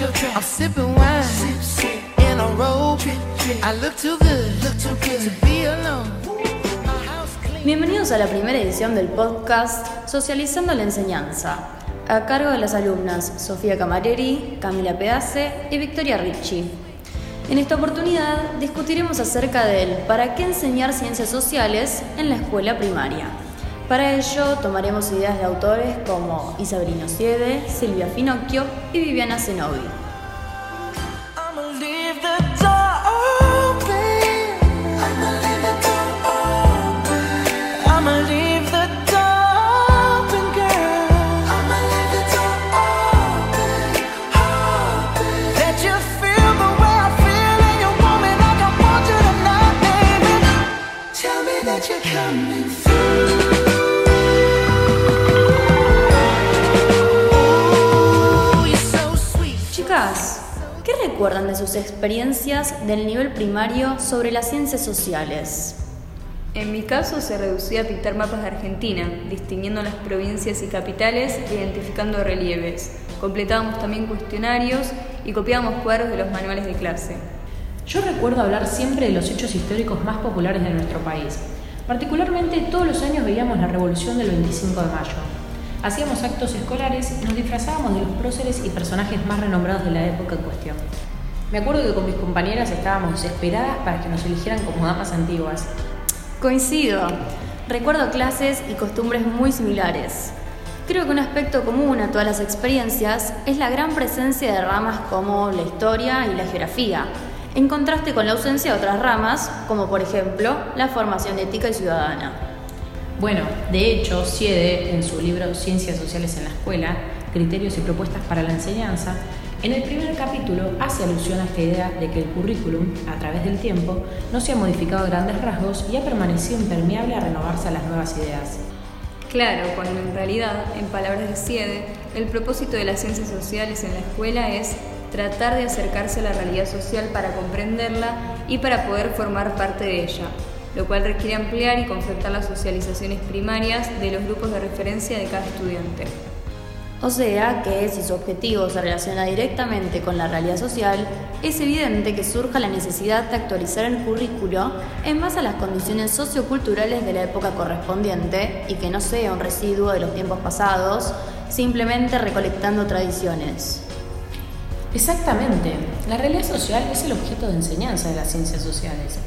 your track. I'm sipping wine sip, sip. in a robe. I look too good, look too good to be alone. Bienvenidos a la primera edición del podcast Socializando la Enseñanza, a cargo de las alumnas Sofía Camareri, Camila Pedace y Victoria Ricci. En esta oportunidad discutiremos acerca del para qué enseñar ciencias sociales en la escuela primaria. Para ello tomaremos ideas de autores como Isabelino Siede, Silvia Finocchio y Viviana Zenobi. Recuerdan de sus experiencias del nivel primario sobre las ciencias sociales? En mi caso se reducía a pintar mapas de Argentina, distinguiendo las provincias y capitales e identificando relieves. Completábamos también cuestionarios y copiábamos cuadros de los manuales de clase. Yo recuerdo hablar siempre de los hechos históricos más populares de nuestro país. Particularmente todos los años veíamos la revolución del 25 de mayo. Hacíamos actos escolares y nos disfrazábamos de los próceres y personajes más renombrados de la época en cuestión. Me acuerdo que con mis compañeras estábamos desesperadas para que nos eligieran como damas antiguas. Coincido. Recuerdo clases y costumbres muy similares. Creo que un aspecto común a todas las experiencias es la gran presencia de ramas como la historia y la geografía, en contraste con la ausencia de otras ramas, como por ejemplo la formación ética y ciudadana. Bueno, de hecho, Siede, en su libro Ciencias Sociales en la Escuela, Criterios y Propuestas para la Enseñanza, en el primer capítulo hace alusión a esta idea de que el currículum, a través del tiempo, no se ha modificado a grandes rasgos y ha permanecido impermeable a renovarse a las nuevas ideas. Claro, cuando en realidad, en palabras de Siede, el propósito de las ciencias sociales en la escuela es tratar de acercarse a la realidad social para comprenderla y para poder formar parte de ella, lo cual requiere ampliar y concertar las socializaciones primarias de los grupos de referencia de cada estudiante. O sea que si su objetivo se relaciona directamente con la realidad social, es evidente que surja la necesidad de actualizar el currículo en base a las condiciones socioculturales de la época correspondiente y que no sea un residuo de los tiempos pasados, simplemente recolectando tradiciones. Exactamente, la realidad social es el objeto de enseñanza de las ciencias sociales,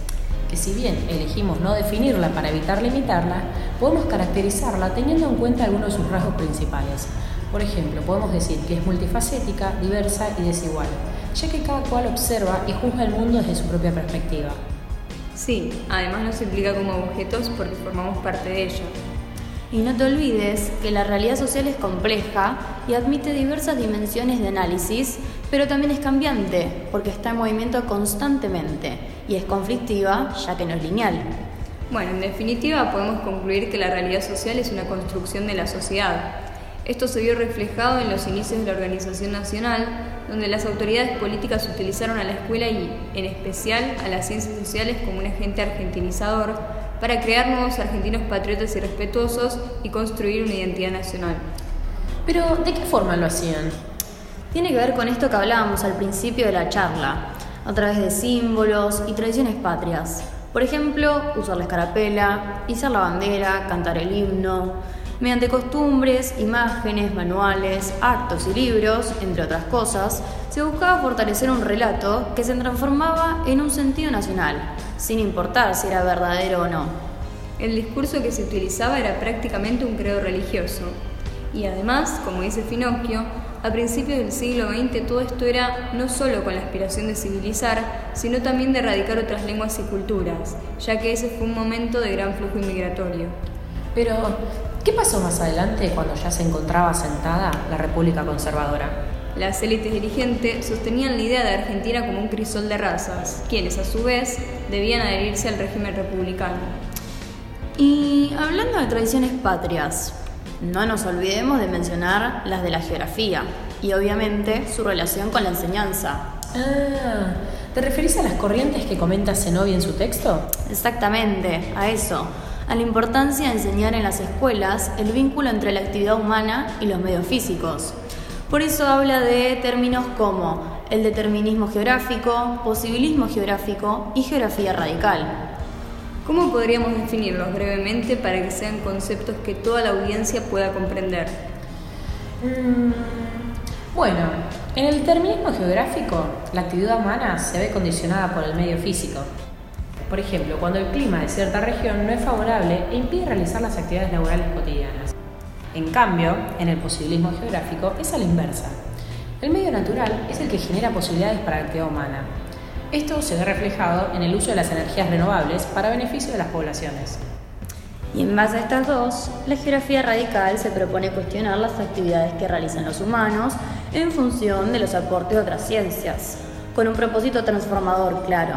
que si bien elegimos no definirla para evitar limitarla, podemos caracterizarla teniendo en cuenta algunos de sus rasgos principales por ejemplo, podemos decir que es multifacética, diversa y desigual, ya que cada cual observa y juzga el mundo desde su propia perspectiva. Sí, además nos implica como objetos porque formamos parte de ella. Y no te olvides que la realidad social es compleja y admite diversas dimensiones de análisis, pero también es cambiante porque está en movimiento constantemente y es conflictiva ya que no es lineal. Bueno, en definitiva podemos concluir que la realidad social es una construcción de la sociedad, esto se vio reflejado en los inicios de la organización nacional, donde las autoridades políticas utilizaron a la escuela y, en especial, a las ciencias sociales como un agente argentinizador para crear nuevos argentinos patriotas y respetuosos y construir una identidad nacional. Pero, ¿de qué forma lo hacían? Tiene que ver con esto que hablábamos al principio de la charla, a través de símbolos y tradiciones patrias. Por ejemplo, usar la escarapela, izar la bandera, cantar el himno, mediante costumbres, imágenes, manuales, actos y libros, entre otras cosas, se buscaba fortalecer un relato que se transformaba en un sentido nacional, sin importar si era verdadero o no. El discurso que se utilizaba era prácticamente un credo religioso. Y además, como dice Finocchio, a principios del siglo XX todo esto era no solo con la aspiración de civilizar, sino también de erradicar otras lenguas y culturas, ya que ese fue un momento de gran flujo inmigratorio. Pero, ¿qué pasó más adelante cuando ya se encontraba sentada la República Conservadora? Las élites dirigentes sostenían la idea de Argentina como un crisol de razas, quienes a su vez debían adherirse al régimen republicano. Y hablando de tradiciones patrias, no nos olvidemos de mencionar las de la geografía y obviamente su relación con la enseñanza. Ah, ¿te referís a las corrientes que comenta Zenobia en su texto? Exactamente, a eso a la importancia de enseñar en las escuelas el vínculo entre la actividad humana y los medios físicos. Por eso habla de términos como el determinismo geográfico, posibilismo geográfico y geografía radical. ¿Cómo podríamos definirlos brevemente para que sean conceptos que toda la audiencia pueda comprender? Mm, bueno, en el determinismo geográfico, la actividad humana se ve condicionada por el medio físico. Por ejemplo, cuando el clima de cierta región no es favorable e impide realizar las actividades laborales cotidianas. En cambio, en el posibilismo geográfico es a la inversa. El medio natural es el que genera posibilidades para la actividad humana. Esto se ve reflejado en el uso de las energías renovables para beneficio de las poblaciones. Y en base a estas dos, la geografía radical se propone cuestionar las actividades que realizan los humanos en función de los aportes de otras ciencias, con un propósito transformador claro.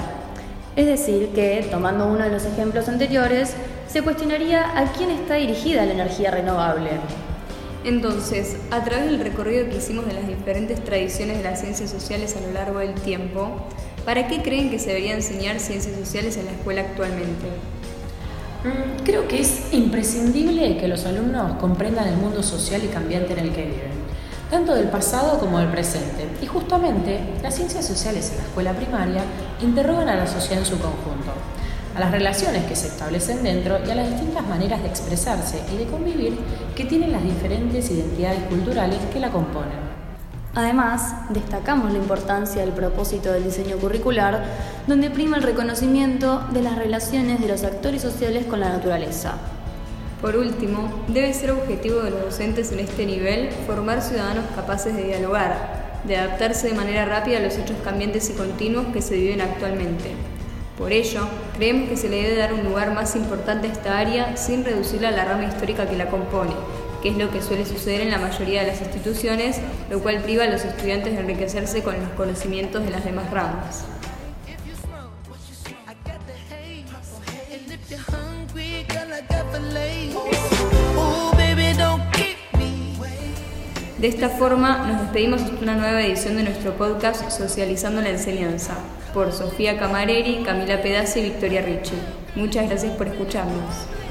Es decir, que, tomando uno de los ejemplos anteriores, se cuestionaría a quién está dirigida la energía renovable. Entonces, a través del recorrido que hicimos de las diferentes tradiciones de las ciencias sociales a lo largo del tiempo, ¿para qué creen que se debería enseñar ciencias sociales en la escuela actualmente? Mm, creo que es imprescindible que los alumnos comprendan el mundo social y cambiante en el que viven tanto del pasado como del presente. Y justamente las ciencias sociales en la escuela primaria interrogan a la sociedad en su conjunto, a las relaciones que se establecen dentro y a las distintas maneras de expresarse y de convivir que tienen las diferentes identidades culturales que la componen. Además, destacamos la importancia del propósito del diseño curricular, donde prima el reconocimiento de las relaciones de los actores sociales con la naturaleza, por último, debe ser objetivo de los docentes en este nivel formar ciudadanos capaces de dialogar, de adaptarse de manera rápida a los hechos cambiantes y continuos que se viven actualmente. Por ello, creemos que se le debe dar un lugar más importante a esta área sin reducirla a la rama histórica que la compone, que es lo que suele suceder en la mayoría de las instituciones, lo cual priva a los estudiantes de enriquecerse con los conocimientos de las demás ramas. De esta forma nos despedimos de una nueva edición de nuestro podcast Socializando la Enseñanza por Sofía Camareri, Camila Pedazzi y Victoria Ricci. Muchas gracias por escucharnos.